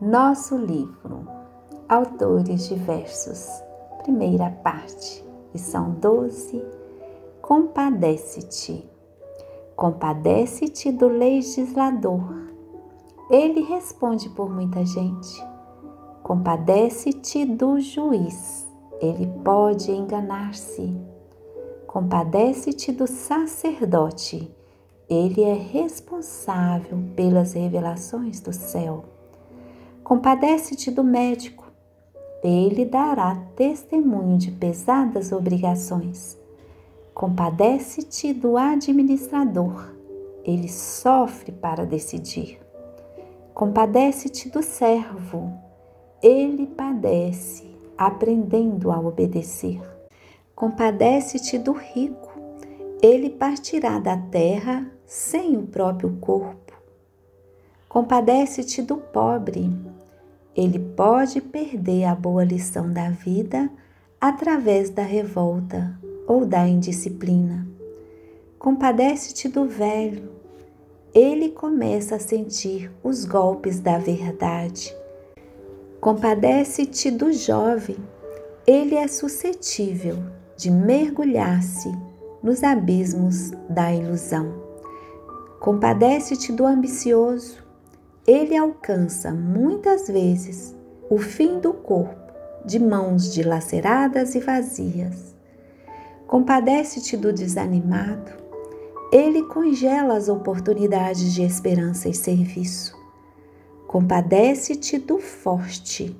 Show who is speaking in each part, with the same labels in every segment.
Speaker 1: Nosso livro, autores diversos, primeira parte, lição 12, Compadece-te. Compadece-te do legislador. Ele responde por muita gente. Compadece-te do juiz. Ele pode enganar-se. Compadece-te do sacerdote. Ele é responsável pelas revelações do céu. Compadece-te do médico. Ele dará testemunho de pesadas obrigações. Compadece-te do administrador. Ele sofre para decidir. Compadece-te do servo. Ele padece, aprendendo a obedecer. Compadece-te do rico. Ele partirá da terra sem o próprio corpo. Compadece-te do pobre. Ele pode perder a boa lição da vida através da revolta ou da indisciplina. Compadece-te do velho. Ele começa a sentir os golpes da verdade. Compadece-te do jovem. Ele é suscetível de mergulhar-se nos abismos da ilusão. Compadece-te do ambicioso. Ele alcança muitas vezes o fim do corpo de mãos dilaceradas e vazias. Compadece-te do desanimado. Ele congela as oportunidades de esperança e serviço. Compadece-te do forte.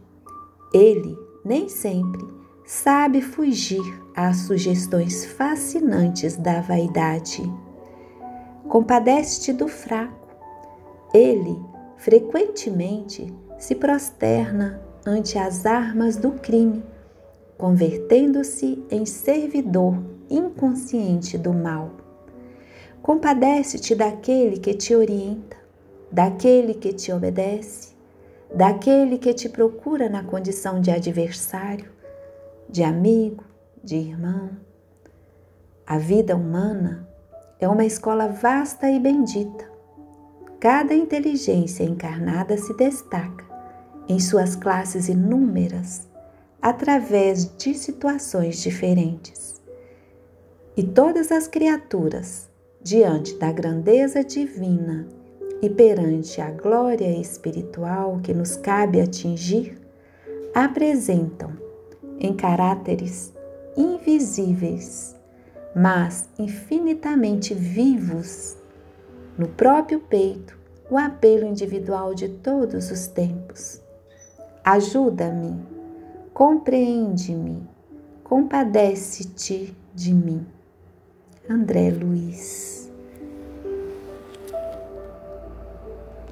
Speaker 1: Ele, nem sempre, sabe fugir às sugestões fascinantes da vaidade. Compadece-te do fraco. Ele, frequentemente, se prosterna ante as armas do crime convertendo-se em servidor inconsciente do mal. Compadece-te daquele que te orienta, daquele que te obedece, daquele que te procura na condição de adversário, de amigo, de irmão. A vida humana é uma escola vasta e bendita. Cada inteligência encarnada se destaca em suas classes inúmeras através de situações diferentes. E todas as criaturas, diante da grandeza divina e perante a glória espiritual que nos cabe atingir, apresentam em caráteres invisíveis, mas infinitamente vivos, no próprio peito, o apelo individual de todos os tempos. Ajuda-me Compreende-me, compadece-te de mim. André Luiz